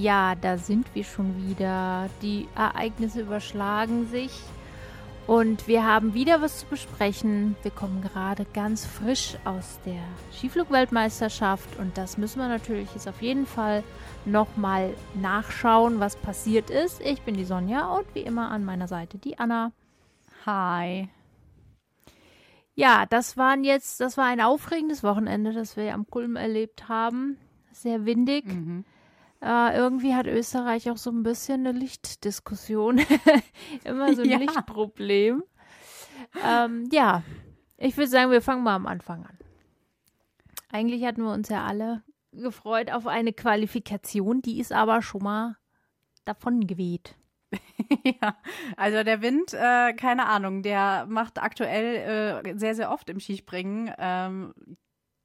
Ja, da sind wir schon wieder. Die Ereignisse überschlagen sich. Und wir haben wieder was zu besprechen. Wir kommen gerade ganz frisch aus der Skiflugweltmeisterschaft und das müssen wir natürlich jetzt auf jeden Fall nochmal nachschauen, was passiert ist. Ich bin die Sonja und wie immer an meiner Seite die Anna. Hi. Ja, das waren jetzt, das war ein aufregendes Wochenende, das wir am Kulm erlebt haben. Sehr windig. Mhm. Äh, irgendwie hat Österreich auch so ein bisschen eine Lichtdiskussion. Immer so ein ja. Lichtproblem. Ähm, ja, ich würde sagen, wir fangen mal am Anfang an. Eigentlich hatten wir uns ja alle gefreut auf eine Qualifikation, die ist aber schon mal davon geweht. ja, also der Wind, äh, keine Ahnung, der macht aktuell äh, sehr, sehr oft im Skispringen ähm,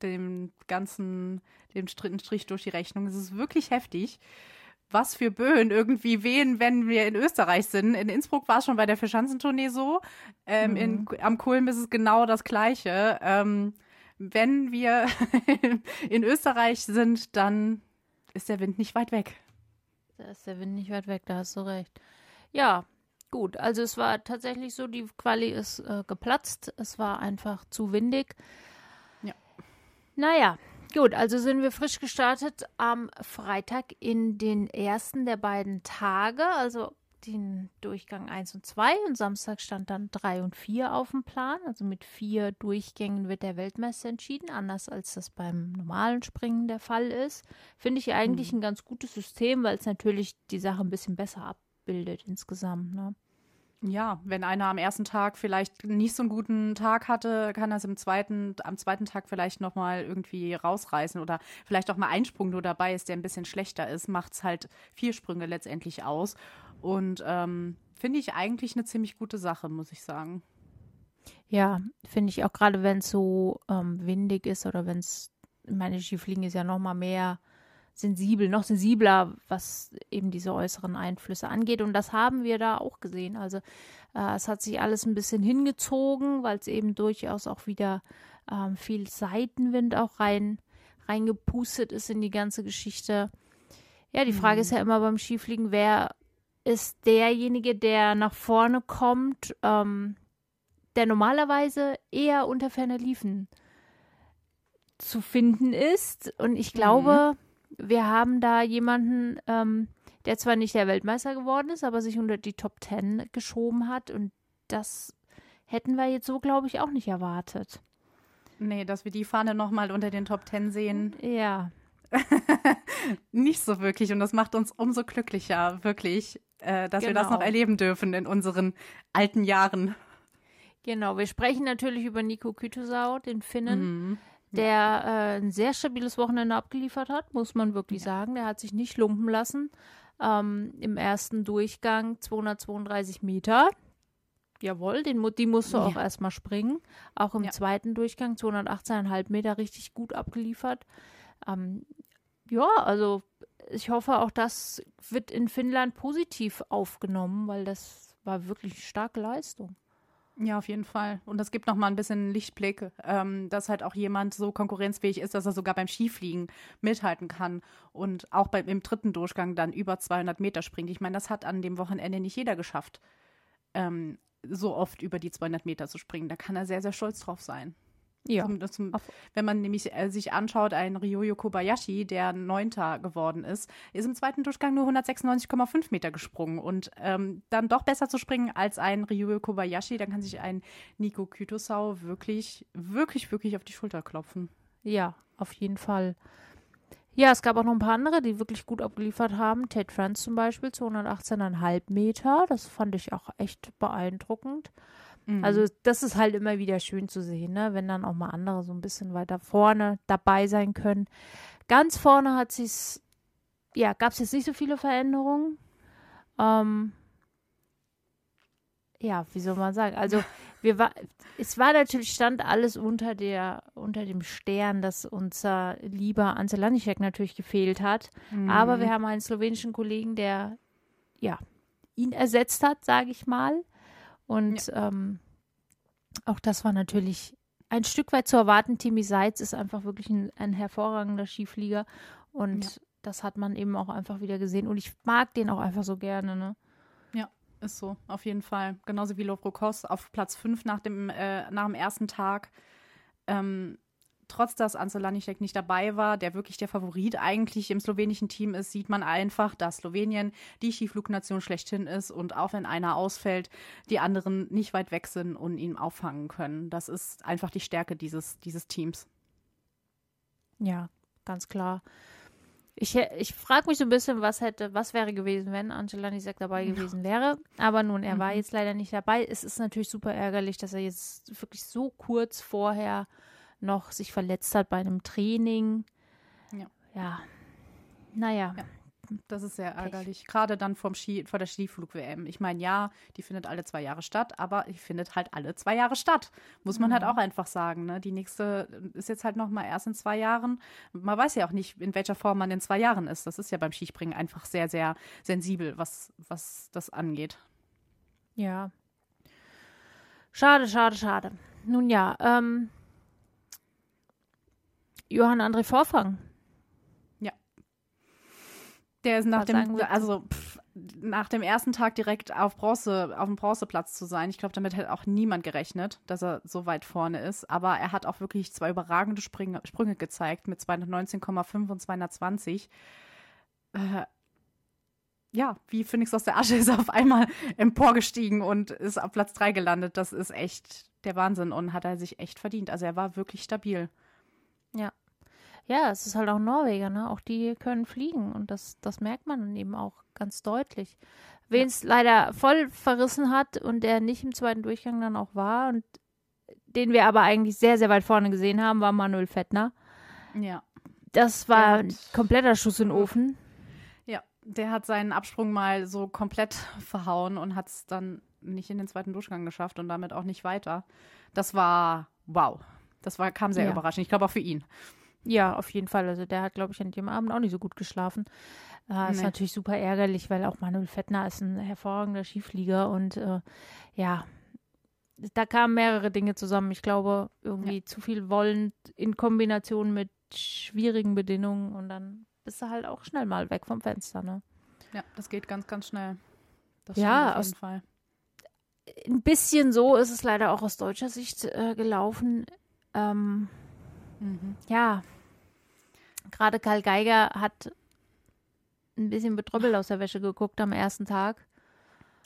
dem ganzen den Strich durch die Rechnung. Es ist wirklich heftig. Was für Böen irgendwie wehen, wenn wir in Österreich sind. In Innsbruck war es schon bei der Verschanzentournee so. Ähm, mhm. in, am Kulm ist es genau das Gleiche. Ähm, wenn wir in Österreich sind, dann ist der Wind nicht weit weg. Da ist der Wind nicht weit weg, da hast du recht. Ja, gut. Also es war tatsächlich so, die Quali ist äh, geplatzt. Es war einfach zu windig. Ja. Naja, Gut, also sind wir frisch gestartet am Freitag in den ersten der beiden Tage, also den Durchgang 1 und 2 und Samstag stand dann 3 und 4 auf dem Plan. Also mit vier Durchgängen wird der Weltmeister entschieden, anders als das beim normalen Springen der Fall ist. Finde ich eigentlich mhm. ein ganz gutes System, weil es natürlich die Sache ein bisschen besser abbildet insgesamt. Ne? Ja, wenn einer am ersten Tag vielleicht nicht so einen guten Tag hatte, kann er es im zweiten, am zweiten Tag vielleicht nochmal irgendwie rausreißen oder vielleicht auch mal ein Sprung nur dabei ist, der ein bisschen schlechter ist, macht es halt vier Sprünge letztendlich aus. Und ähm, finde ich eigentlich eine ziemlich gute Sache, muss ich sagen. Ja, finde ich auch gerade, wenn es so ähm, windig ist oder wenn es, meine Skifliegen ist ja nochmal mehr sensibel, noch sensibler, was eben diese äußeren Einflüsse angeht. Und das haben wir da auch gesehen. Also äh, es hat sich alles ein bisschen hingezogen, weil es eben durchaus auch wieder ähm, viel Seitenwind auch rein reingepustet ist in die ganze Geschichte. Ja, die Frage mhm. ist ja immer beim Skifliegen, wer ist derjenige, der nach vorne kommt, ähm, der normalerweise eher unter ferner Liefen zu finden ist. Und ich glaube, mhm wir haben da jemanden, ähm, der zwar nicht der Weltmeister geworden ist, aber sich unter die Top Ten geschoben hat. Und das hätten wir jetzt so, glaube ich, auch nicht erwartet. Nee, dass wir die Fahne nochmal unter den Top Ten sehen. Ja. nicht so wirklich. Und das macht uns umso glücklicher, wirklich, äh, dass genau. wir das noch genau. erleben dürfen in unseren alten Jahren. Genau, wir sprechen natürlich über Nico Kütesau, den Finnen. Mhm der äh, ein sehr stabiles Wochenende abgeliefert hat, muss man wirklich ja. sagen. Der hat sich nicht lumpen lassen. Ähm, Im ersten Durchgang 232 Meter. Jawohl, den, die musst du ja. auch erstmal springen. Auch im ja. zweiten Durchgang 218,5 Meter richtig gut abgeliefert. Ähm, ja, also ich hoffe, auch das wird in Finnland positiv aufgenommen, weil das war wirklich starke Leistung. Ja, auf jeden Fall. Und das gibt noch mal ein bisschen Lichtblick, ähm, dass halt auch jemand so konkurrenzfähig ist, dass er sogar beim Skifliegen mithalten kann und auch beim, im dritten Durchgang dann über 200 Meter springt. Ich meine, das hat an dem Wochenende nicht jeder geschafft, ähm, so oft über die 200 Meter zu springen. Da kann er sehr, sehr stolz drauf sein. Ja. Zum, zum, wenn man nämlich äh, sich anschaut, ein Ryoyo Kobayashi, der Neunter geworden ist, ist im zweiten Durchgang nur 196,5 Meter gesprungen. Und ähm, dann doch besser zu springen als ein Ryoyo Kobayashi, dann kann sich ein Nico Kytosau wirklich, wirklich, wirklich auf die Schulter klopfen. Ja, auf jeden Fall. Ja, es gab auch noch ein paar andere, die wirklich gut abgeliefert haben. Ted France zum Beispiel, 218,5 Meter. Das fand ich auch echt beeindruckend. Mhm. Also das ist halt immer wieder schön zu sehen, ne? wenn dann auch mal andere so ein bisschen weiter vorne dabei sein können. Ganz vorne hat sich's, ja, gab es jetzt nicht so viele Veränderungen. Ähm, ja, wie soll man sagen? Also wir war, es war natürlich stand alles unter der, unter dem Stern, dass unser lieber Lanischek natürlich gefehlt hat. Mhm. Aber wir haben einen slowenischen Kollegen, der ja ihn ersetzt hat, sage ich mal. Und ja. ähm, auch das war natürlich ein Stück weit zu erwarten. Timmy Seitz ist einfach wirklich ein, ein hervorragender Skiflieger. Und das hat man eben auch einfach wieder gesehen. Und ich mag den auch einfach so gerne, ne? Ja, ist so, auf jeden Fall. Genauso wie Lovrokos auf Platz 5 nach dem, äh, nach dem ersten Tag. Ähm, trotz dass Anselanischek nicht dabei war, der wirklich der Favorit eigentlich im slowenischen Team ist, sieht man einfach, dass Slowenien die Skiflugnation schlechthin ist und auch wenn einer ausfällt, die anderen nicht weit weg sind und ihn auffangen können. Das ist einfach die Stärke dieses, dieses Teams. Ja, ganz klar. Ich, ich frage mich so ein bisschen, was hätte, was wäre gewesen, wenn Angela Nisek dabei gewesen wäre. Aber nun, er mhm. war jetzt leider nicht dabei. Es ist natürlich super ärgerlich, dass er jetzt wirklich so kurz vorher noch sich verletzt hat bei einem Training. Ja. Ja. Naja. Ja. Das ist sehr ärgerlich. Pech. Gerade dann vom Ski, vor der Skiflug-WM. Ich meine, ja, die findet alle zwei Jahre statt, aber die findet halt alle zwei Jahre statt. Muss man halt mhm. halt auch einfach sagen. Ne? Die nächste ist jetzt halt noch mal erst in zwei Jahren. Man weiß ja auch nicht, in welcher Form man in zwei Jahren ist. Das ist ja beim Skispringen einfach sehr, sehr sensibel, was, was das angeht. Ja. Schade, schade, schade. Nun ja, ähm, Johann André Vorfang der ist nach dem, also pff, nach dem ersten Tag direkt auf Bronze, auf dem Bronzeplatz zu sein. Ich glaube, damit hätte auch niemand gerechnet, dass er so weit vorne ist. Aber er hat auch wirklich zwei überragende Sprünge, Sprünge gezeigt mit 219,5 und 220. Äh, ja, wie Phoenix aus der Asche ist er auf einmal emporgestiegen und ist auf Platz 3 gelandet. Das ist echt der Wahnsinn und hat er sich echt verdient. Also er war wirklich stabil. Ja, ja, es ist halt auch Norweger, ne? Auch die können fliegen und das, das merkt man dann eben auch ganz deutlich. Wen es ja. leider voll verrissen hat und der nicht im zweiten Durchgang dann auch war und den wir aber eigentlich sehr, sehr weit vorne gesehen haben, war Manuel Fettner. Ja. Das war ein kompletter Schuss in den Ofen. Ja, der hat seinen Absprung mal so komplett verhauen und hat es dann nicht in den zweiten Durchgang geschafft und damit auch nicht weiter. Das war wow. Das war, kam sehr ja. überraschend. Ich glaube auch für ihn. Ja, auf jeden Fall. Also der hat, glaube ich, an dem Abend auch nicht so gut geschlafen. Äh, nee. Ist natürlich super ärgerlich, weil auch Manuel Fettner ist ein hervorragender Skiflieger und äh, ja, da kamen mehrere Dinge zusammen. Ich glaube, irgendwie ja. zu viel Wollen in Kombination mit schwierigen Bedingungen und dann bist du halt auch schnell mal weg vom Fenster, ne? Ja, das geht ganz, ganz schnell. Das ja, auf jeden Fall. Ein bisschen so ist es leider auch aus deutscher Sicht äh, gelaufen. Ähm, mhm. Ja, Gerade Karl Geiger hat ein bisschen betrüppelt aus der Wäsche geguckt am ersten Tag.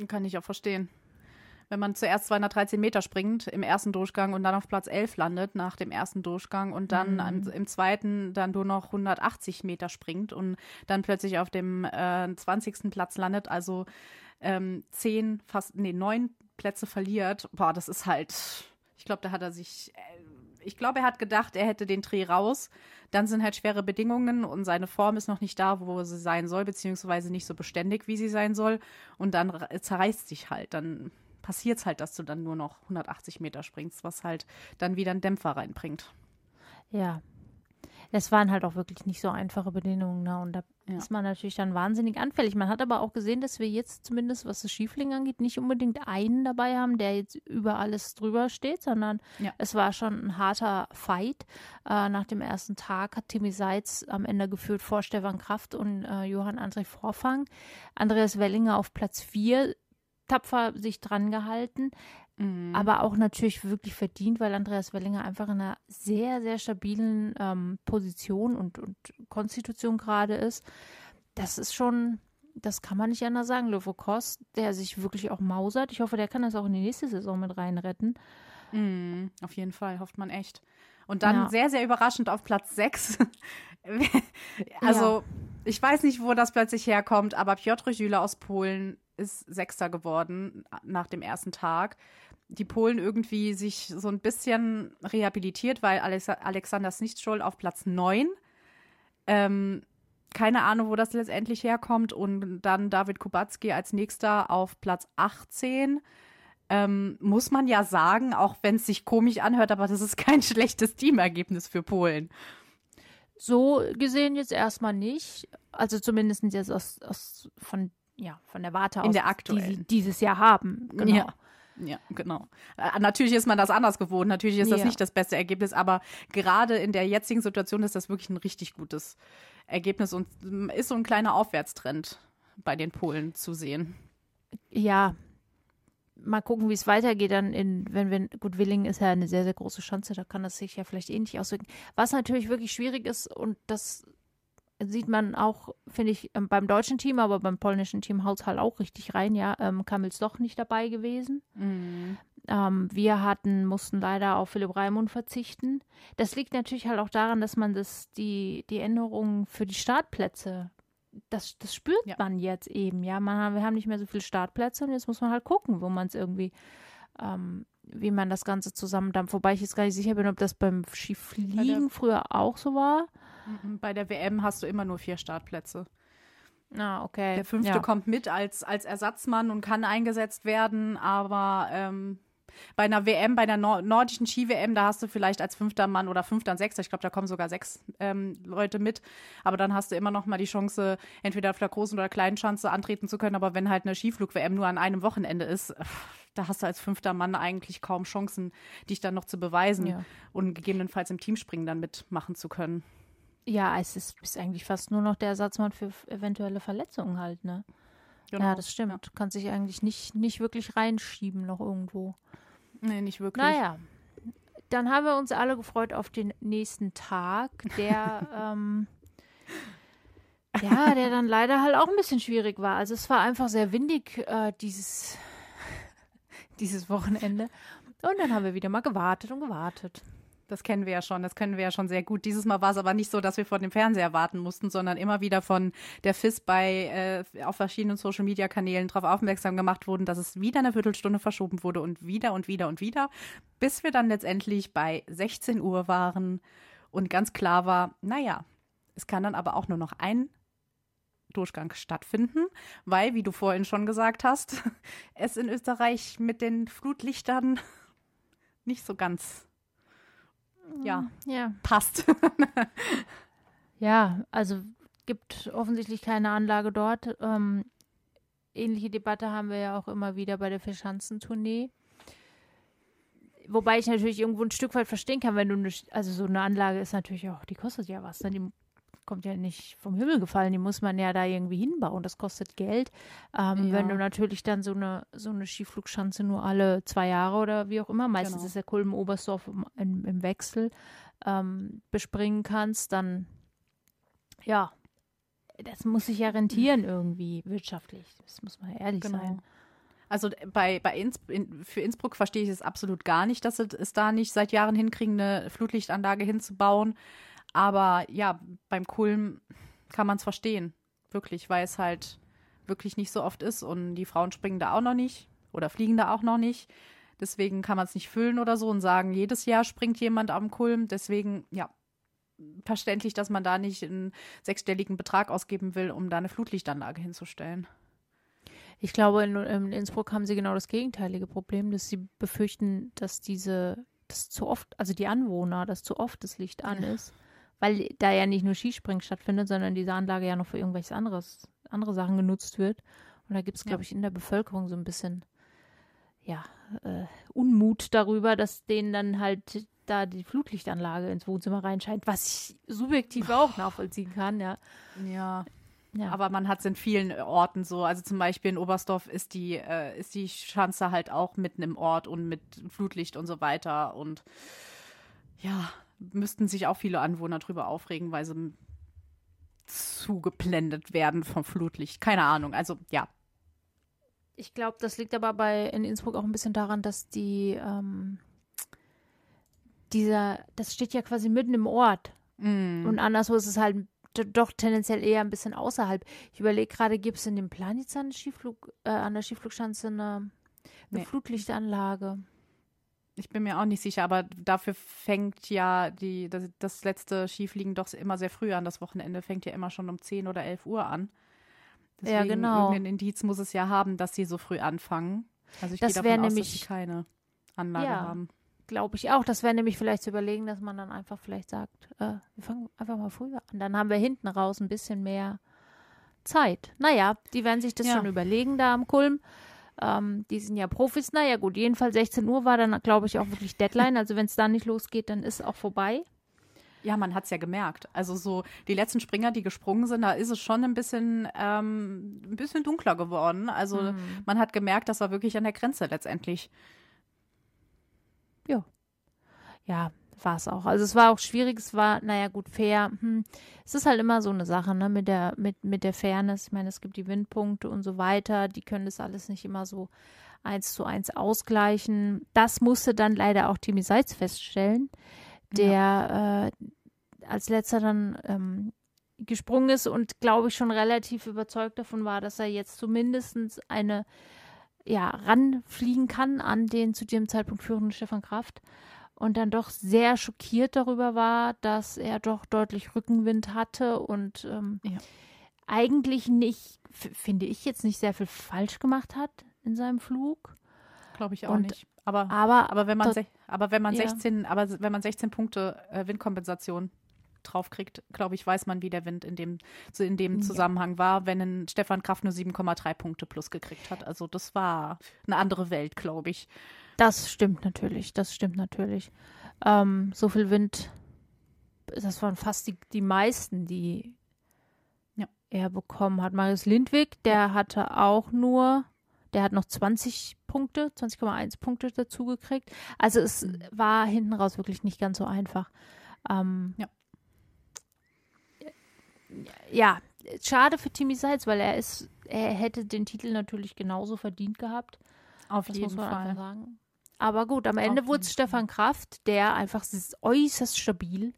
Kann ich auch verstehen. Wenn man zuerst 213 Meter springt im ersten Durchgang und dann auf Platz 11 landet nach dem ersten Durchgang und dann mhm. an, im zweiten dann nur noch 180 Meter springt und dann plötzlich auf dem äh, 20. Platz landet, also ähm, zehn, fast, nee, neun Plätze verliert, boah, das ist halt, ich glaube, da hat er sich äh, ich glaube, er hat gedacht, er hätte den Dreh raus. Dann sind halt schwere Bedingungen und seine Form ist noch nicht da, wo sie sein soll, beziehungsweise nicht so beständig, wie sie sein soll. Und dann zerreißt sich halt. Dann passiert es halt, dass du dann nur noch 180 Meter springst, was halt dann wieder einen Dämpfer reinbringt. Ja, es waren halt auch wirklich nicht so einfache Bedingungen. Ne? Und da ja. ist man natürlich dann wahnsinnig anfällig. Man hat aber auch gesehen, dass wir jetzt zumindest, was das Schiefling angeht, nicht unbedingt einen dabei haben, der jetzt über alles drüber steht, sondern ja. es war schon ein harter Fight. Äh, nach dem ersten Tag hat Timmy Seitz am Ende geführt vor Stefan Kraft und äh, Johann André Vorfang. Andreas Wellinger auf Platz 4 tapfer sich dran gehalten. Mhm. Aber auch natürlich wirklich verdient, weil Andreas Wellinger einfach in einer sehr, sehr stabilen ähm, Position und, und Konstitution gerade ist. Das ist schon, das kann man nicht anders sagen. Löwe Kost, der sich wirklich auch mausert. Ich hoffe, der kann das auch in die nächste Saison mit reinretten. Mhm, auf jeden Fall, hofft man echt. Und dann ja. sehr, sehr überraschend auf Platz 6. also, ja. ich weiß nicht, wo das plötzlich herkommt, aber Piotr Jüle aus Polen ist Sechster geworden nach dem ersten Tag die Polen irgendwie sich so ein bisschen rehabilitiert, weil Alex Alexander Snichtschol auf Platz 9. Ähm, keine Ahnung, wo das letztendlich herkommt. Und dann David Kubacki als nächster auf Platz 18. Ähm, muss man ja sagen, auch wenn es sich komisch anhört, aber das ist kein schlechtes Teamergebnis für Polen. So gesehen jetzt erstmal nicht. Also zumindest jetzt aus, aus von, ja, von der Warte aus, In der aktuellen. die sie dieses Jahr haben. Genau. Ja. Ja, genau. Äh, natürlich ist man das anders gewohnt. Natürlich ist das Ja. nicht das beste Ergebnis, aber gerade in der jetzigen Situation ist das wirklich ein richtig gutes Ergebnis und mm, ist so ein kleiner Aufwärtstrend bei den Polen zu sehen. Ja, mal gucken, wie es weitergeht. Dann in, wenn wir, gut, Willingen ist ja eine sehr, sehr große Schanze, da kann das sich ja vielleicht ähnlich auswirken. Was natürlich wirklich schwierig ist, und das sieht man auch, finde ich, ähm, beim deutschen Team, aber beim polnischen Team haut halt auch richtig rein, ja. Ähm, Kamils doch nicht dabei gewesen. Ähm, wir hatten, mussten leider auf Philipp Raimund verzichten. Das liegt natürlich halt auch daran, dass man das, die, die Änderungen für die Startplätze, das, das spürt Ja. man jetzt eben, ja. Man, wir haben nicht mehr so viele Startplätze und jetzt muss man halt gucken, wo man es irgendwie, ähm, wie man das Ganze zusammendampft. Wobei ich jetzt gar nicht sicher bin, ob das beim Skifliegen früher auch so war. Mhm. Bei der WM hast du immer nur vier Startplätze. Ah, okay. Der fünfte ja. kommt mit als, als Ersatzmann und kann eingesetzt werden, aber ähm, bei einer WM, bei einer Nor nordischen Ski-WM, da hast du vielleicht als fünfter Mann oder fünfter und sechster, ich glaube, da kommen sogar sechs ähm, Leute mit, aber dann hast du immer noch mal die Chance, entweder auf der großen oder kleinen Schanze antreten zu können, aber wenn halt eine Skiflug-WM nur an einem Wochenende ist, da hast du als fünfter Mann eigentlich kaum Chancen, dich dann noch zu beweisen Ja. und gegebenenfalls im Teamspringen dann mitmachen zu können. Ja, es ist, ist eigentlich fast nur noch der Ersatzmann für eventuelle Verletzungen halt, ne? Genau. Ja, das stimmt. Du kannst dich eigentlich nicht, nicht wirklich reinschieben noch irgendwo. Nee, nicht wirklich. Naja, dann haben wir uns alle gefreut auf den nächsten Tag, der, ähm, ja, der dann leider halt auch ein bisschen schwierig war. Also es war einfach sehr windig, äh, dieses, dieses Wochenende. Und dann haben wir wieder mal gewartet und gewartet. Das kennen wir ja schon, das können wir ja schon sehr gut. Dieses Mal war es aber nicht so, dass wir vor dem Fernseher warten mussten, sondern immer wieder von der FIS bei äh, auf verschiedenen Social Media Kanälen darauf aufmerksam gemacht wurden, dass es wieder eine Viertelstunde verschoben wurde und wieder und wieder und wieder, bis wir dann letztendlich bei 16 Uhr waren und ganz klar war, naja, es kann dann aber auch nur noch ein Durchgang stattfinden, weil, wie du vorhin schon gesagt hast, es in Österreich mit den Flutlichtern nicht so ganz ja, Ja. passt. Ja, also gibt offensichtlich keine Anlage dort. Ähm, ähnliche Debatte haben wir ja auch immer wieder bei der Vierschanzentournee. Wobei ich natürlich irgendwo ein Stück weit verstehen kann, wenn du eine, also so eine Anlage ist natürlich auch, die kostet ja was. Ne? Die kommt ja nicht vom Himmel gefallen, die muss man ja da irgendwie hinbauen. Das kostet Geld. Ähm, Ja. Wenn du natürlich dann so eine, so eine Skiflugschanze nur alle zwei Jahre oder wie auch immer, meistens Genau. ist der Kulm Oberstdorf im, im, im Wechsel, ähm, bespringen kannst, dann ja, das muss sich ja rentieren irgendwie wirtschaftlich. Das muss man ehrlich sein. Also bei, bei Inns, in, für Innsbruck verstehe ich es absolut gar nicht, dass sie es da nicht seit Jahren hinkriegen, eine Flutlichtanlage hinzubauen. Aber ja, beim Kulm kann man es verstehen. Wirklich, weil es halt wirklich nicht so oft ist und die Frauen springen da auch noch nicht oder fliegen da auch noch nicht. Deswegen kann man es nicht füllen oder so und sagen, jedes Jahr springt jemand am Kulm. Deswegen, ja, verständlich, dass man da nicht einen sechsstelligen Betrag ausgeben will, um da eine Flutlichtanlage hinzustellen. Ich glaube, in, in Innsbruck haben sie genau das gegenteilige Problem, dass sie befürchten, dass diese, dass zu oft, also die Anwohner, dass zu oft das Licht an ist, weil da ja nicht nur Skispringen stattfindet, sondern diese Anlage ja noch für irgendwelches anderes, andere Sachen genutzt wird. Und da gibt es, glaube ich, in der Bevölkerung so ein bisschen, ja, äh, Unmut darüber, dass denen dann halt da die Flutlichtanlage ins Wohnzimmer reinscheint, was ich subjektiv auch nachvollziehen kann, ja. Ja, ja. Aber man hat es in vielen Orten so. Also zum Beispiel in Oberstdorf ist die, äh, ist die Schanze halt auch mitten im Ort und mit Flutlicht und so weiter. Und ja, müssten sich auch viele Anwohner drüber aufregen, weil sie zugeblendet werden vom Flutlicht. Keine Ahnung. Also ja. Ich glaube, das liegt aber bei in Innsbruck auch ein bisschen daran, dass die ähm, dieser, das steht ja quasi mitten im Ort. Und anderswo ist es halt doch tendenziell eher ein bisschen außerhalb. Ich überlege gerade, gibt es in dem Planitz an, Skiflug, äh, an der Skiflugschanze eine, eine Nee. Flutlichtanlage? Ich bin mir auch nicht sicher, aber dafür fängt ja die, das, das letzte Skifliegen doch immer sehr früh an. Das Wochenende fängt ja immer schon um 10 oder 11 Uhr an. Ja, Deswegen genau. Irgendein Indiz muss es ja haben, dass sie so früh anfangen. Also ich Das gehe davon aus, nämlich- dass sie keine Anlage Ja. haben. Glaube ich auch. Das wäre nämlich vielleicht zu überlegen, dass man dann einfach vielleicht sagt, äh, wir fangen einfach mal früher an. Dann haben wir hinten raus ein bisschen mehr Zeit. Naja, die werden sich das Ja. schon überlegen da am Kulm. Ähm, die sind ja Profis. Naja, gut, jedenfalls 16 Uhr war dann, glaube ich, auch wirklich Deadline. Also wenn es da nicht losgeht, dann ist auch vorbei. Ja, man hat es ja gemerkt. Also so die letzten Springer, die gesprungen sind, da ist es schon ein bisschen, ähm, ein bisschen dunkler geworden. Also mhm. man hat gemerkt, das war wirklich an der Grenze letztendlich. Ja. Ja, war es auch. Also es war auch schwierig, es war, naja, gut, fair. Hm. Es ist halt immer so eine Sache, ne, mit der, mit, mit der Fairness. Ich meine, es gibt die Windpunkte und so weiter, die können das alles nicht immer so eins zu eins ausgleichen. Das musste dann leider auch Timmy Seitz feststellen, der ja. äh, als letzter dann ähm, gesprungen ist und glaube ich schon relativ überzeugt davon war, dass er jetzt zumindest eine ja, ranfliegen kann an den zu dem Zeitpunkt führenden Stefan Kraft und dann doch sehr schockiert darüber war, dass er doch deutlich Rückenwind hatte und ähm, ja. eigentlich nicht, finde ich jetzt nicht sehr viel falsch gemacht hat in seinem Flug. Glaube ich auch und, nicht. Aber, aber, aber wenn man, aber wenn man ja. 16, aber wenn man 16 Punkte äh, Windkompensation draufkriegt, glaube ich, weiß man, wie der Wind in dem, so in dem Zusammenhang ja. war, wenn ein Stefan Kraft nur 7,3 Punkte plus gekriegt hat. Also das war eine andere Welt, glaube ich. Das stimmt natürlich, das stimmt natürlich. Ähm, so viel Wind, das waren fast die, die meisten, die ja. er bekommen hat. Marius Lindwig, der hatte auch nur, der hat noch 20 Punkte, 20,1 Punkte dazu gekriegt. Also es mhm. war hinten raus wirklich nicht ganz so einfach. Ähm, ja. Ja, schade für Timmy Seitz, weil er ist, er hätte den Titel natürlich genauso verdient gehabt. Auf das jeden Fall. Aber gut, am Ende wurde es Stefan Kraft, der einfach äußerst stabil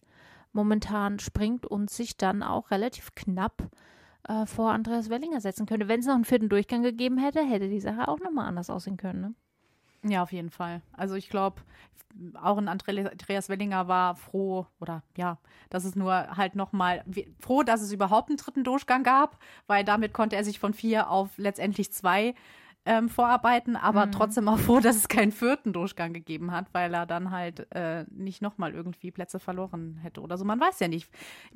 momentan springt und sich dann auch relativ knapp äh, vor Andreas Wellinger setzen könnte. Wenn es noch einen vierten Durchgang gegeben hätte, hätte die Sache auch nochmal anders aussehen können. Ne? Ja, auf jeden Fall. Also ich glaube, auch ein Andreas Wellinger war froh oder ja, dass es nur halt nochmal froh, dass es überhaupt einen dritten Durchgang gab, weil damit konnte er sich von vier auf letztendlich zwei ähm, vorarbeiten, aber mhm. trotzdem auch froh, dass es keinen vierten Durchgang gegeben hat, weil er dann halt äh, nicht nochmal irgendwie Plätze verloren hätte oder so. Man weiß ja nicht.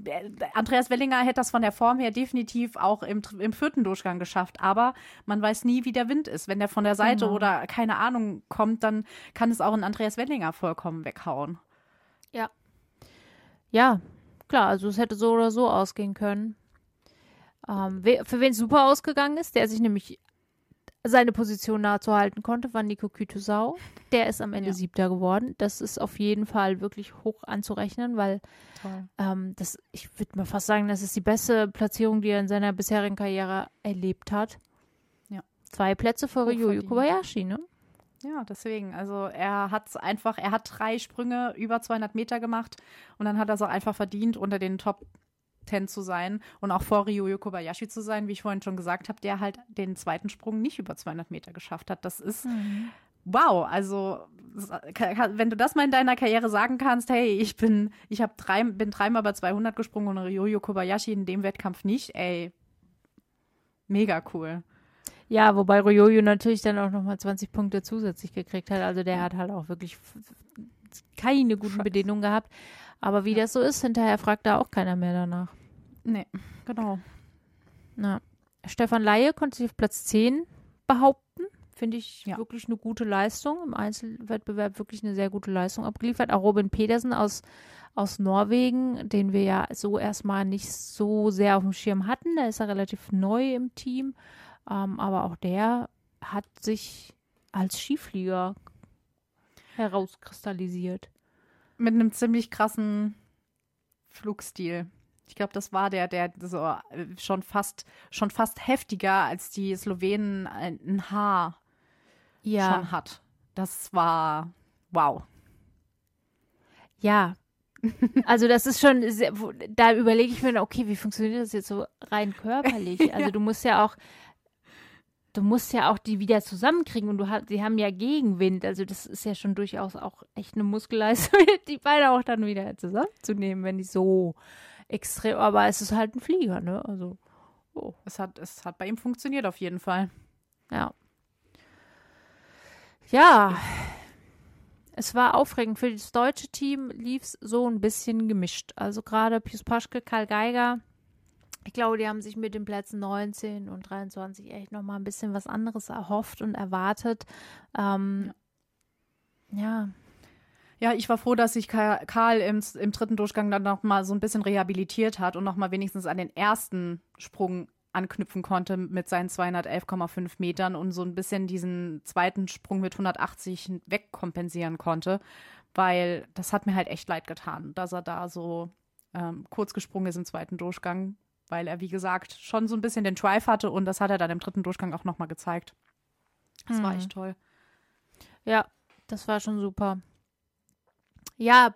Äh, Andreas Wellinger hätte das von der Form her definitiv auch im, im vierten Durchgang geschafft, aber man weiß nie, wie der Wind ist. Wenn der von der Seite genau. oder keine Ahnung kommt, dann kann es auch ein Andreas Wellinger vollkommen weghauen. Ja. Ja, klar, also es hätte so oder so ausgehen können. Ähm, für wen es super ausgegangen ist, der sich nämlich seine Position nahezu halten konnte, war Nico Kütusau. Der ist am Ende ja. Siebter geworden. Das ist auf jeden Fall wirklich hoch anzurechnen, weil ähm, das, ich würde mal fast sagen, das ist die beste Platzierung, die er in seiner bisherigen Karriere erlebt hat. Ja. Zwei Plätze vor Ryoyo Kobayashi, ne? Ja, deswegen. Also er hat einfach, er hat drei Sprünge über 200 Meter gemacht und dann hat er es auch einfach verdient, unter den Top 10 zu sein und auch vor Ryoyo Kobayashi zu sein, wie ich vorhin schon gesagt habe, der halt den zweiten Sprung nicht über 200 Meter geschafft hat. Das ist mhm. wow. Also wenn du das mal in deiner Karriere sagen kannst, hey, ich bin, ich habe drei, bin dreimal bei 200 gesprungen und Ryoyo Kobayashi in dem Wettkampf nicht, ey, mega cool. Ja, wobei Ryoyo natürlich dann auch nochmal 20 Punkte zusätzlich gekriegt hat. Also der hat halt auch wirklich keine guten Bedingungen gehabt. Aber wie das so ist, hinterher fragt da auch keiner mehr danach. Nee, genau. Na, Stefan Laie konnte sich auf Platz 10 behaupten. Finde ich ja. wirklich eine gute Leistung. Im Einzelwettbewerb wirklich eine sehr gute Leistung abgeliefert. Auch Robin Pedersen aus, aus Norwegen, den wir ja so erstmal nicht so sehr auf dem Schirm hatten. Der ist ja relativ neu im Team. Ähm, aber auch der hat sich als Skiflieger herauskristallisiert mit einem ziemlich krassen Flugstil. Ich glaube, das war der, der so äh, schon fast, schon fast heftiger als die Slowenen ein Haar ja. schon hat. Das war wow. Ja. Also das ist schon, sehr, da überlege ich mir, okay, wie funktioniert das jetzt so rein körperlich? Also du musst ja auch, du musst ja auch die wieder zusammenkriegen und du hast, sie haben ja Gegenwind. Also das ist ja schon durchaus auch echt eine Muskelleistung, die beide auch dann wieder zusammenzunehmen, wenn die so extrem, aber es ist halt ein Flieger, ne? Also, oh. Es hat, es hat bei ihm funktioniert auf jeden Fall. Ja. Ja. Es war aufregend. Für das deutsche Team lief es so ein bisschen gemischt. Also gerade Pius Paschke, Karl Geiger, Ich glaube, die haben sich mit den Plätzen 19 und 23 echt nochmal ein bisschen was anderes erhofft und erwartet. Ähm, ja. ja. Ja, ich war froh, dass sich Karl im, im dritten Durchgang dann nochmal so ein bisschen rehabilitiert hat und nochmal wenigstens an den ersten Sprung anknüpfen konnte mit seinen 211,5 Metern und so ein bisschen diesen zweiten Sprung mit 180 wegkompensieren konnte, weil das hat mir halt echt leid getan, dass er da so ähm, kurz gesprungen ist im zweiten Durchgang, weil er, wie gesagt, schon so ein bisschen den Drive hatte und das hat er dann im dritten Durchgang auch nochmal gezeigt. Das mhm. war echt toll. Ja, das war schon super. Ja,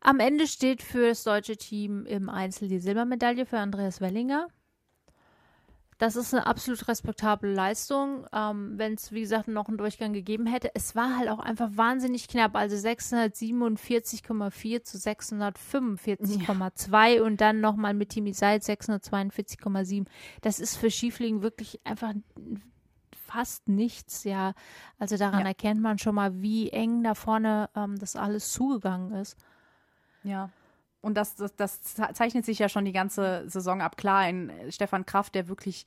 am Ende steht für das deutsche Team im Einzel die Silbermedaille für Andreas Wellinger. Das ist eine absolut respektable Leistung. Ähm, Wenn es, wie gesagt, noch einen Durchgang gegeben hätte. Es war halt auch einfach wahnsinnig knapp. Also 647,4 zu 645,2 ja. und dann nochmal mit Team Seid 642,7. Das ist für Schiefliegen wirklich einfach fast nichts, ja. Also daran ja. erkennt man schon mal, wie eng da vorne ähm, das alles zugegangen ist. Ja. Und das, das, das zeichnet sich ja schon die ganze Saison ab. Klar, ein äh, Stefan Kraft, der wirklich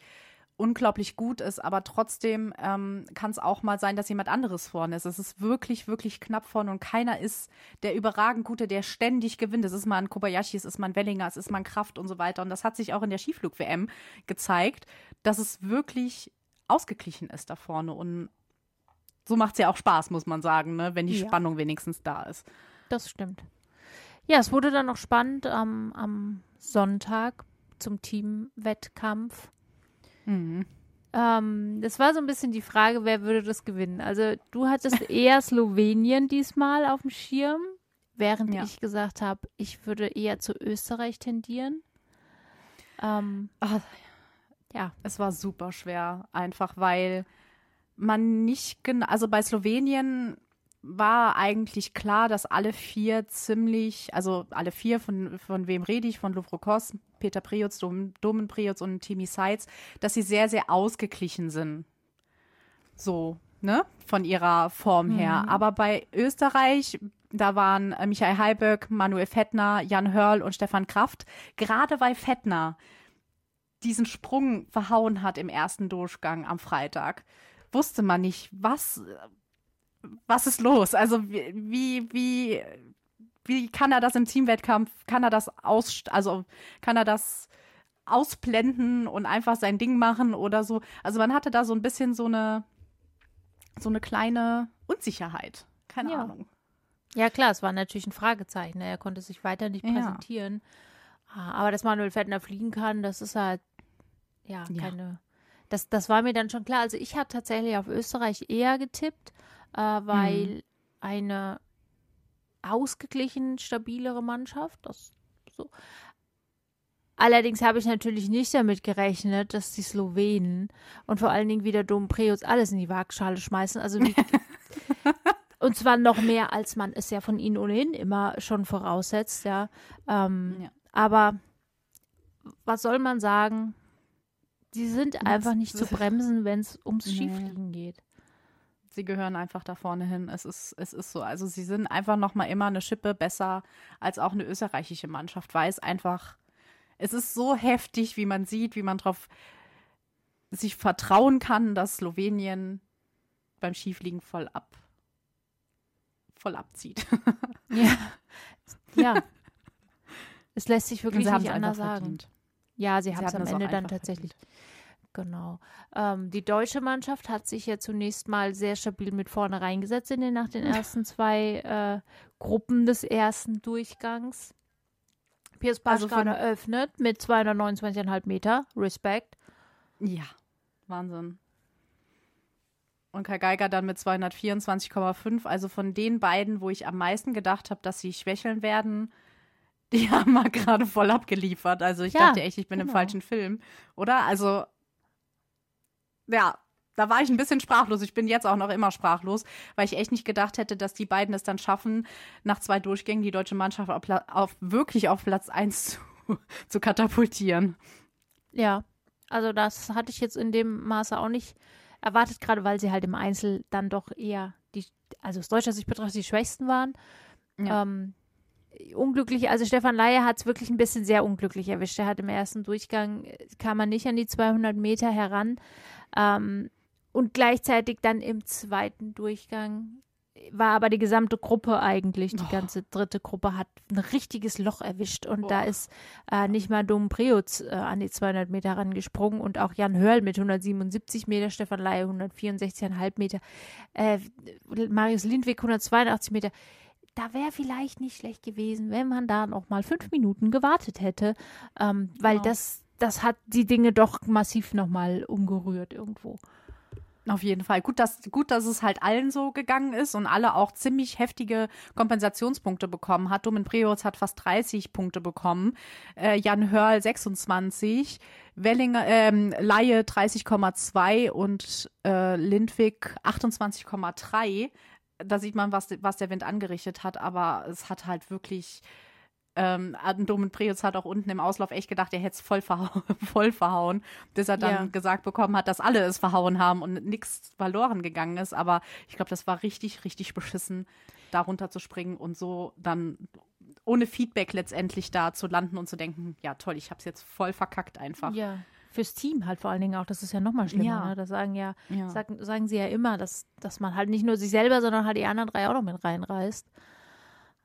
unglaublich gut ist, aber trotzdem ähm, kann es auch mal sein, dass jemand anderes vorne ist. Es ist wirklich, wirklich knapp vorne und keiner ist der überragend Gute, der ständig gewinnt. Es ist mal ein Kobayashi, es ist mal ein Wellinger, es ist mal ein Kraft und so weiter. Und das hat sich auch in der Skiflug-WM gezeigt, dass es wirklich ausgeglichen ist da vorne. Und so macht es ja auch Spaß, muss man sagen, ne? wenn die ja. Spannung wenigstens da ist. Das stimmt. Ja, es wurde dann noch spannend ähm, am Sonntag zum Teamwettkampf. Mhm. Ähm, das war so ein bisschen die Frage, wer würde das gewinnen? Also du hattest eher Slowenien diesmal auf dem Schirm, während ja. ich gesagt habe, ich würde eher zu Österreich tendieren. Ähm, Ach, ja, es war super schwer, einfach weil man nicht genau, also bei Slowenien war eigentlich klar, dass alle vier ziemlich, also alle vier, von, von wem rede ich, von Lovrokos, Peter Priots, Dom, Domen Priots und Timi Seitz, dass sie sehr, sehr ausgeglichen sind. So, ne, von ihrer Form her. Mhm. Aber bei Österreich, da waren äh, Michael Heiböck, Manuel Fettner, Jan Hörl und Stefan Kraft. Gerade weil Fettner diesen Sprung verhauen hat im ersten Durchgang am Freitag, wusste man nicht, was, was ist los? Also wie, wie, wie kann er das im Teamwettkampf, kann er das aus, also kann er das ausblenden und einfach sein Ding machen oder so? Also man hatte da so ein bisschen so eine, so eine kleine Unsicherheit. Keine ja. Ahnung. Ja, klar, es war natürlich ein Fragezeichen. Ne? Er konnte sich weiter nicht präsentieren. Ja. Ah, aber dass Manuel Fettner fliegen kann, das ist halt, ja, keine. Das, das war mir dann schon klar. Also ich habe tatsächlich auf Österreich eher getippt, äh, weil mhm. eine ausgeglichen stabilere Mannschaft, das so. Allerdings habe ich natürlich nicht damit gerechnet, dass die Slowenen und vor allen Dingen wieder Dom Preus alles in die Waagschale schmeißen. Also wie, und zwar noch mehr, als man es ja von ihnen ohnehin immer schon voraussetzt, ja. Ähm, ja. Aber was soll man sagen? Die sind einfach nicht zu bremsen, wenn es ums Skifliegen geht sie gehören einfach da vorne hin. Es ist, es ist so. Also sie sind einfach noch mal immer eine Schippe besser als auch eine österreichische Mannschaft, weil es einfach, es ist so heftig, wie man sieht, wie man darauf sich vertrauen kann, dass Slowenien beim Skifliegen voll ab, voll abzieht. ja. Ja. Es lässt sich wirklich nicht anders sagen. Verdient. Ja, sie, sie haben es am Ende dann tatsächlich. Verdient. Genau. Ähm, die deutsche Mannschaft hat sich ja zunächst mal sehr stabil mit vorne reingesetzt in den, nach den ersten zwei äh, Gruppen des ersten Durchgangs. Piers Paschkan also eröffnet mit 229,5 Meter. Respekt. Ja, Wahnsinn. Und Kai Geiger dann mit 224,5. Also von den beiden, wo ich am meisten gedacht habe, dass sie schwächeln werden, die haben mal gerade voll abgeliefert. Also ich ja, dachte echt, ich bin genau. im falschen Film. Oder? Also ja, da war ich ein bisschen sprachlos. Ich bin jetzt auch noch immer sprachlos, weil ich echt nicht gedacht hätte, dass die beiden es dann schaffen, nach zwei Durchgängen die deutsche Mannschaft auf, auf wirklich auf Platz 1 zu, zu katapultieren. Ja, also das hatte ich jetzt in dem Maße auch nicht erwartet, gerade weil sie halt im Einzel dann doch eher die, also aus deutscher Sicht betrachtet, die Schwächsten waren. Ja. Ähm, unglücklich, also Stefan Laie hat es wirklich ein bisschen sehr unglücklich erwischt. Er hat im ersten Durchgang, kam er nicht an die 200 Meter heran. Ähm, und gleichzeitig dann im zweiten Durchgang war aber die gesamte Gruppe eigentlich, die oh. ganze dritte Gruppe hat ein richtiges Loch erwischt und oh. da ist äh, nicht mal Dom Preutz äh, an die 200 Meter rangesprungen und auch Jan Hörl mit 177 Meter, Stefan Laie 164,5 Meter, äh, Marius Lindwig 182 Meter. Da wäre vielleicht nicht schlecht gewesen, wenn man da noch mal fünf Minuten gewartet hätte, ähm, weil genau. das, das hat die Dinge doch massiv noch mal umgerührt irgendwo. Auf jeden Fall. Gut dass, gut, dass es halt allen so gegangen ist und alle auch ziemlich heftige Kompensationspunkte bekommen hat. Domin Preutz hat fast 30 Punkte bekommen, äh, Jan Hörl 26, Wellinger, ähm, Laie 30,2 und äh, Lindwig 28,3. Da sieht man, was, was der Wind angerichtet hat, aber es hat halt wirklich ähm, Domen Preutz hat auch unten im Auslauf echt gedacht, er hätte es voll, verhau voll verhauen, bis er dann ja. gesagt bekommen hat, dass alle es verhauen haben und nichts verloren gegangen ist. Aber ich glaube, das war richtig, richtig beschissen, da runterzuspringen und so dann ohne Feedback letztendlich da zu landen und zu denken, ja toll, ich habe es jetzt voll verkackt einfach. Ja. Fürs Team halt vor allen Dingen auch, das ist ja nochmal schlimmer. Ja. Ne? Das sagen ja, ja. Sagen, sagen sie ja immer, dass, dass man halt nicht nur sich selber, sondern halt die anderen drei auch noch mit reinreißt.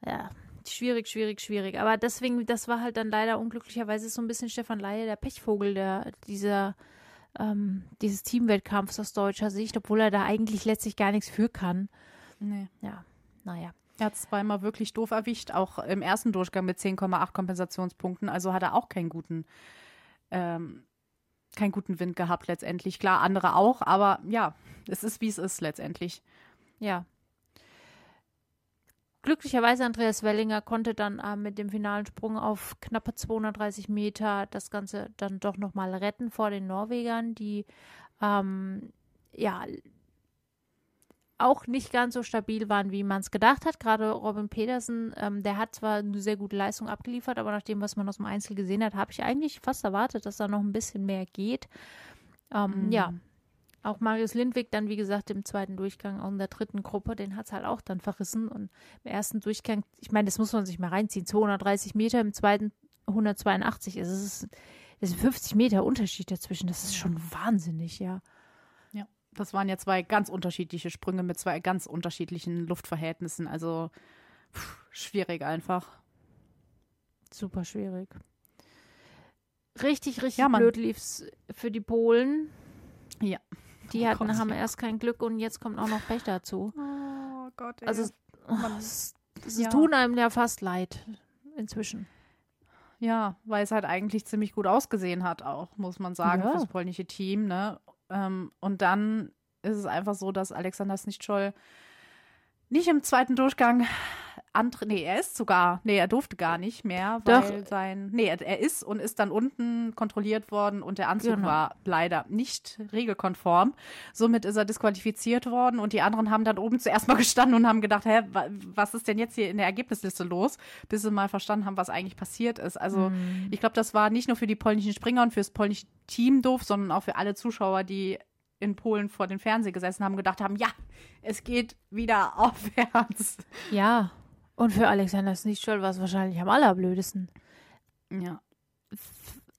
Ja, schwierig, schwierig, schwierig. Aber deswegen, das war halt dann leider unglücklicherweise so ein bisschen Stefan Laie, der Pechvogel, der dieser ähm, dieses Teamwettkampfs aus deutscher Sicht, obwohl er da eigentlich letztlich gar nichts für kann. Nee. Ja, naja. Er hat zweimal wirklich doof erwischt, auch im ersten Durchgang mit 10,8 Kompensationspunkten. Also hat er auch keinen guten, ähm, keinen guten Wind gehabt letztendlich. Klar, andere auch, aber ja, es ist wie es ist letztendlich. Ja, Glücklicherweise Andreas Wellinger konnte dann äh, mit dem finalen Sprung auf knappe 230 Meter das Ganze dann doch nochmal retten vor den Norwegern, die ähm, ja auch nicht ganz so stabil waren, wie man es gedacht hat. Gerade Robin Pedersen, ähm, der hat zwar eine sehr gute Leistung abgeliefert, aber nach dem, was man aus dem Einzel gesehen hat, habe ich eigentlich fast erwartet, dass da noch ein bisschen mehr geht. Ähm, mhm. Ja, auch Marius Lindwig dann, wie gesagt, im zweiten Durchgang, auch in der dritten Gruppe, den hat es halt auch dann verrissen. Und im ersten Durchgang, ich meine, das muss man sich mal reinziehen, 230 Meter, im zweiten 182. Es ist, es ist 50 Meter Unterschied dazwischen. Das ist schon wahnsinnig, ja. Das waren ja zwei ganz unterschiedliche Sprünge mit zwei ganz unterschiedlichen Luftverhältnissen. Also pff, schwierig einfach. Super schwierig. Richtig, richtig ja, blöd lief es für die Polen. Ja. Die hatten, Gott, haben erst kein Glück und jetzt kommt auch noch Pech dazu. Oh Gott, ey. Also es, es ja. tun einem ja fast leid inzwischen. Ja, weil es halt eigentlich ziemlich gut ausgesehen hat, auch, muss man sagen, ja. fürs polnische Team. Ne? Ähm, und dann ist es einfach so, dass Alexander Snichtschol nicht im zweiten Durchgang andere, nee, er ist sogar, nee, er durfte gar nicht mehr, weil Doch. sein, nee, er, er, ist und ist dann unten kontrolliert worden und der Anzug genau. war leider nicht regelkonform. Somit ist er disqualifiziert worden und die anderen haben dann oben zuerst mal gestanden und haben gedacht, hä, was ist denn jetzt hier in der Ergebnisliste los? Bis sie mal verstanden haben, was eigentlich passiert ist. Also mhm. ich glaube, das war nicht nur für die polnischen Springer und fürs polnische Team doof, sondern auch für alle Zuschauer, die in Polen vor den Fernseher gesessen haben, gedacht haben, ja, es geht wieder aufwärts. Ja, und für Alexander Snichtschol war es wahrscheinlich am allerblödesten. Ja.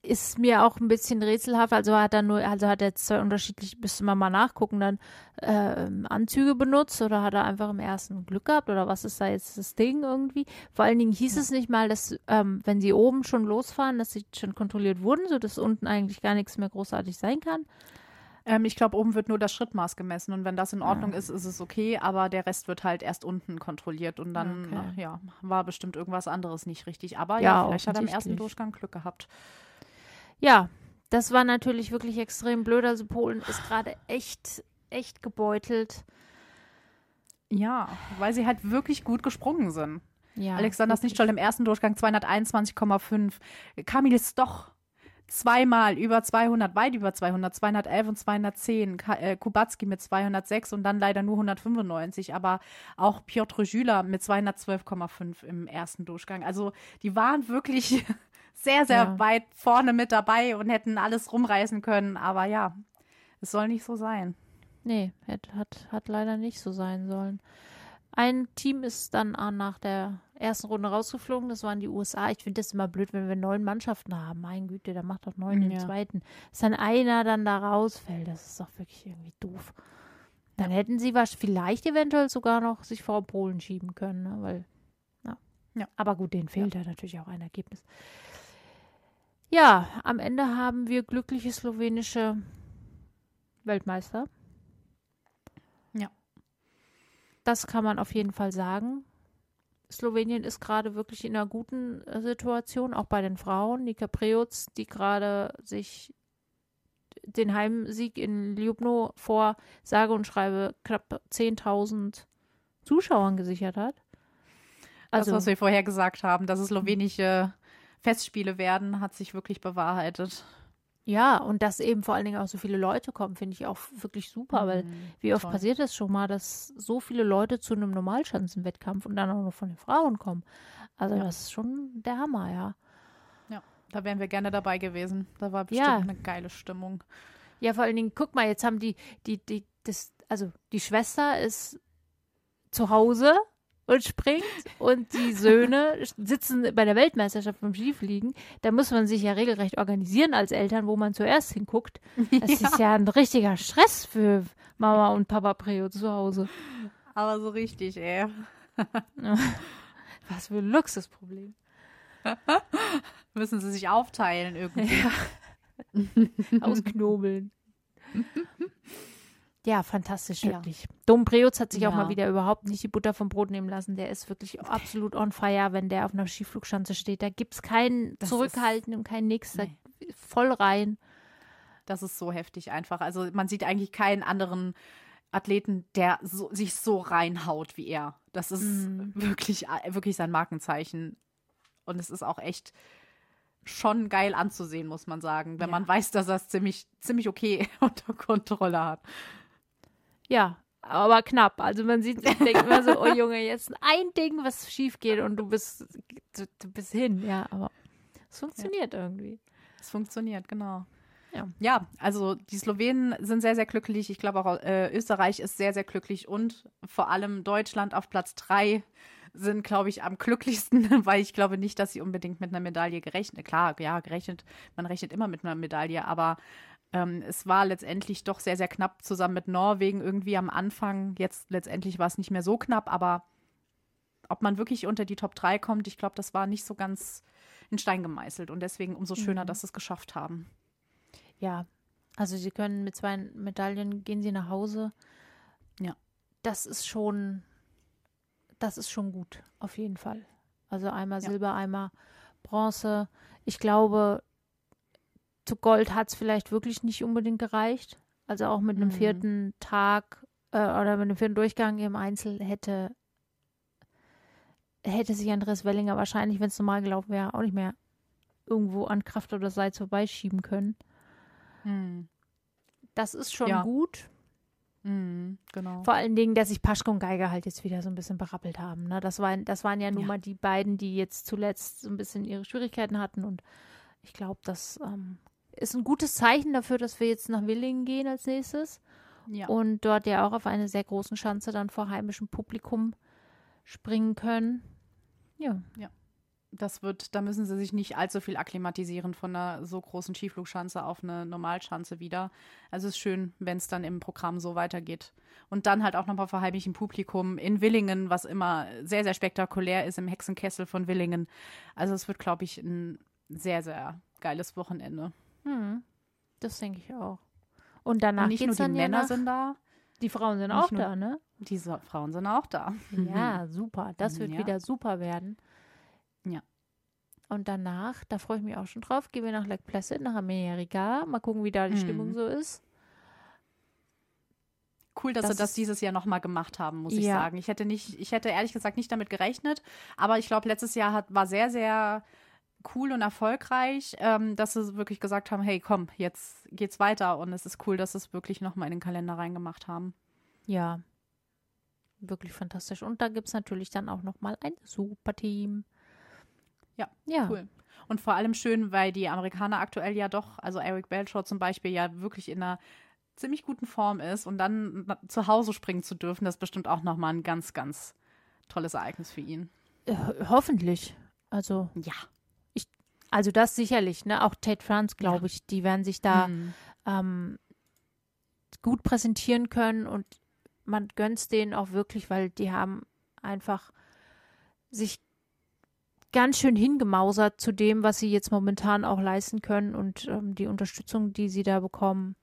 Ist mir auch ein bisschen rätselhaft. Also hat er nur, also hat er zwei unterschiedliche, müsste man mal nachgucken, dann äh, Anzüge benutzt oder hat er einfach im ersten Glück gehabt oder was ist da jetzt das Ding irgendwie? Vor allen Dingen hieß ja. es nicht mal, dass, ähm, wenn sie oben schon losfahren, dass sie schon kontrolliert wurden, sodass unten eigentlich gar nichts mehr großartig sein kann. Ähm, ich glaube, oben wird nur das Schrittmaß gemessen und wenn das in Ordnung ja. ist, ist es okay, aber der Rest wird halt erst unten kontrolliert und dann, okay. ach, ja, war bestimmt irgendwas anderes nicht richtig. Aber ja, ja vielleicht hat er im ersten Durchgang Glück gehabt. Ja, das war natürlich wirklich extrem blöd. Also Polen ist gerade echt, echt gebeutelt. Ja, weil sie halt wirklich gut gesprungen sind. Ja, Alexander Snichtschall im ersten Durchgang 221,5. Kamil ist doch zweimal über 200, weit über 200, 211 und 210. Äh, Kubacki mit 206 und dann leider nur 195. Aber auch Piotr Jüler mit 212,5 im ersten Durchgang. Also die waren wirklich sehr, sehr ja. weit vorne mit dabei und hätten alles rumreißen können. Aber ja, es soll nicht so sein. Nee, hat, hat, hat leider nicht so sein sollen. Ein Team ist dann nach der ersten Runde rausgeflogen, das waren die USA. Ich finde das immer blöd, wenn wir neun Mannschaften haben. Mein Güte, da macht doch neun ja. im zweiten. Dass dann einer dann da rausfällt, das ist doch wirklich irgendwie doof. Dann ja. hätten sie was vielleicht eventuell sogar noch sich vor Polen schieben können, ne? weil, ja. ja. Aber gut, denen fehlt ja. natürlich auch ein Ergebnis. Ja, am Ende haben wir glückliche slowenische Weltmeister. Ja. Das kann man auf jeden Fall sagen. Slowenien ist gerade wirklich in einer guten äh, Situation, auch bei den Frauen. Nika Preutz, die gerade sich den Heimsieg in Ljubno vor sage und schreibe knapp 10.000 Zuschauern gesichert hat. Also, das, was wir vorher gesagt haben, dass es slowenische Festspiele werden, hat sich wirklich bewahrheitet. Ja, und dass eben vor allen Dingen auch so viele Leute kommen, finde ich auch wirklich super, mhm, weil wie oft toll. passiert es schon mal, dass so viele Leute zu einem Normalschanzenwettkampf und dann auch noch von den Frauen kommen. Also ja. das ist schon der Hammer, ja. Ja, da wären wir gerne dabei gewesen. Da war bestimmt ja. eine geile Stimmung. Ja, vor allen Dingen, guck mal, jetzt haben die, die, die, das, also die Schwester ist zu Hause und springt und die Söhne sitzen bei der Weltmeisterschaft beim Skifliegen. Da muss man sich ja regelrecht organisieren als Eltern, wo man zuerst hinguckt. Das ja. ist ja ein richtiger Stress für Mama und Papa Preo zu Hause. Aber so richtig, ey. Was für ein Luxusproblem. Müssen sie sich aufteilen irgendwie. Ja. Ausknobeln. Ja, fantastisch, wirklich. Ja. Dom Preutz hat sich ja. auch mal wieder überhaupt nicht die Butter vom Brot nehmen lassen. Der ist wirklich absolut on fire, wenn der auf einer Skiflugschanze steht. Da gibt es kein das Zurückhalten und kein Nix. Nee. voll rein. Das ist so heftig einfach. Also man sieht eigentlich keinen anderen Athleten, der so, sich so reinhaut wie er. Das ist mhm. wirklich, wirklich sein Markenzeichen. Und es ist auch echt schon geil anzusehen, muss man sagen, wenn ja. man weiß, dass er es ziemlich, ziemlich okay unter Kontrolle hat. Ja, aber knapp. Also man sieht, ich denke immer so, oh Junge, jetzt ein Ding, was schief geht und du bist, du, du bist hin. Ja, aber es funktioniert ja. irgendwie. Es funktioniert, genau. Ja. ja, also die Slowenen sind sehr, sehr glücklich. Ich glaube auch äh, Österreich ist sehr, sehr glücklich und vor allem Deutschland auf Platz drei sind, glaube ich, am glücklichsten, weil ich glaube nicht, dass sie unbedingt mit einer Medaille gerechnet. Klar, ja, gerechnet, man rechnet immer mit einer Medaille, aber ähm, es war letztendlich doch sehr, sehr knapp zusammen mit Norwegen irgendwie am Anfang. Jetzt letztendlich war es nicht mehr so knapp, aber ob man wirklich unter die Top 3 kommt, ich glaube, das war nicht so ganz in Stein gemeißelt. Und deswegen umso schöner, mhm. dass sie es geschafft haben. Ja, also sie können mit zwei Medaillen gehen sie nach Hause. Ja. Das ist schon, das ist schon gut, auf jeden Fall. Also einmal ja. Silber, einmal Bronze. Ich glaube, zu Gold hat es vielleicht wirklich nicht unbedingt gereicht. Also auch mit einem mhm. vierten Tag äh, oder mit einem vierten Durchgang im Einzel hätte hätte sich Andreas Wellinger wahrscheinlich, wenn es normal gelaufen wäre, auch nicht mehr irgendwo an Kraft oder Seits vorbeischieben können. Mhm. Das ist schon ja. gut. Mhm, genau. Vor allen Dingen, dass sich Paschke und Geiger halt jetzt wieder so ein bisschen berappelt haben. Ne? Das, waren, das waren ja nun ja. mal die beiden, die jetzt zuletzt so ein bisschen ihre Schwierigkeiten hatten. Und ich glaube, das ähm, ist ein gutes Zeichen dafür, dass wir jetzt nach Willingen gehen als nächstes. Ja. Und dort ja auch auf einer sehr großen Schanze dann vor heimischem Publikum springen können. Ja. Ja. Das wird, da müssen sie sich nicht allzu viel akklimatisieren von einer so großen Skiflugschanze auf eine Normalschanze wieder. Also es ist schön, wenn es dann im Programm so weitergeht. Und dann halt auch nochmal vor heimischem Publikum in Willingen, was immer sehr, sehr spektakulär ist im Hexenkessel von Willingen. Also es wird, glaube ich, ein sehr, sehr geiles Wochenende. Hm. Das denke ich auch. Und danach Und nicht nur die Männer ja sind da. Die Frauen sind auch da, ne? Diese Frauen sind auch da. Ja, super. Das wird ja. wieder super werden. Ja. Und danach, da freue ich mich auch schon drauf, gehen wir nach Lake Placid, nach Amerika. Mal gucken, wie da die mhm. Stimmung so ist. Cool, dass das sie das dieses Jahr nochmal gemacht haben, muss ich ja. sagen. Ich hätte nicht, ich hätte ehrlich gesagt nicht damit gerechnet, aber ich glaube, letztes Jahr hat, war sehr, sehr cool und erfolgreich, ähm, dass sie wirklich gesagt haben, hey, komm, jetzt geht's weiter. Und es ist cool, dass sie es wirklich nochmal in den Kalender reingemacht haben. Ja, wirklich fantastisch. Und da gibt es natürlich dann auch nochmal ein super Team. Ja, ja, cool. Und vor allem schön, weil die Amerikaner aktuell ja doch, also Eric Belshaw zum Beispiel, ja wirklich in einer ziemlich guten Form ist und dann zu Hause springen zu dürfen, das ist bestimmt auch nochmal ein ganz, ganz tolles Ereignis für ihn. Äh, hoffentlich. Also, Ja. Also das sicherlich, ne? Auch Tate France, glaube ich, die werden sich da Mhm. ähm, gut präsentieren können und man gönnt's denen auch wirklich, weil die haben einfach sich ganz schön hingemausert zu dem, was sie jetzt momentan auch leisten können und ähm, die Unterstützung, die sie da bekommen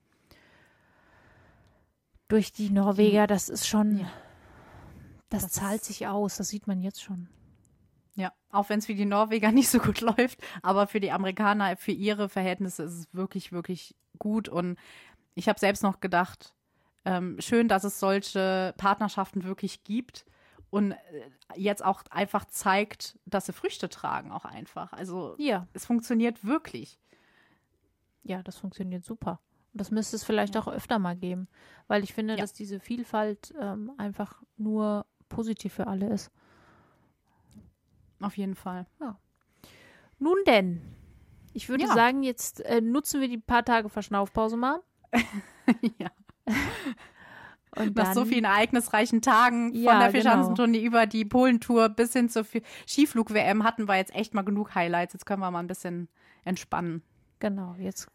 durch die Norweger, das ist schon, Ja. das, Das zahlt sich aus, das sieht man jetzt schon. Ja, auch wenn es für die Norweger nicht so gut läuft, aber für die Amerikaner, für ihre Verhältnisse ist es wirklich, wirklich gut. Und ich habe selbst noch gedacht, ähm, schön, dass es solche Partnerschaften wirklich gibt und äh, jetzt auch einfach zeigt, dass sie Früchte tragen, auch einfach. Also Ja, es funktioniert wirklich. ja, das funktioniert super. Und das müsste es vielleicht auch öfter mal geben, weil ich finde, Ja. dass diese Vielfalt ähm, einfach nur positiv für alle ist. Auf jeden Fall. Nun denn, ich würde Ja. sagen, jetzt äh, nutzen wir die paar Tage Verschnaufpause mal. ja. Und Nach dann, so vielen ereignisreichen Tagen Ja, von der genau. Fischhansentournee über die Polentour bis hin zur Skiflug-WM hatten wir jetzt echt mal genug Highlights. Jetzt können wir mal ein bisschen entspannen. Genau, jetzt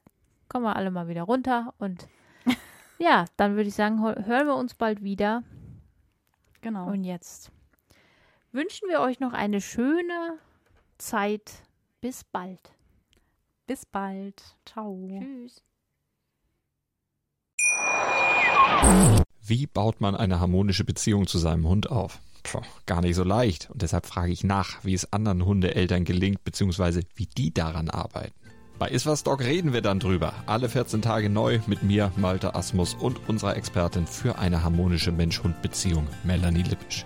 kommen wir alle mal wieder runter und ja, dann würde ich sagen, hören wir uns bald wieder. Genau. Und jetzt wünschen wir euch noch eine schöne Zeit. Bis bald. Bis bald. Ciao. Tschüss. Wie baut man eine harmonische Beziehung zu seinem Hund auf? Puh, gar nicht so leicht. Und deshalb frage ich nach, wie es anderen Hundeeltern gelingt, beziehungsweise wie die daran arbeiten. Bei Iswas Dog reden wir dann drüber. Alle 14 Tage neu mit mir, Malte Asmus und unserer Expertin für eine harmonische Mensch-Hund-Beziehung, Melanie Lippisch.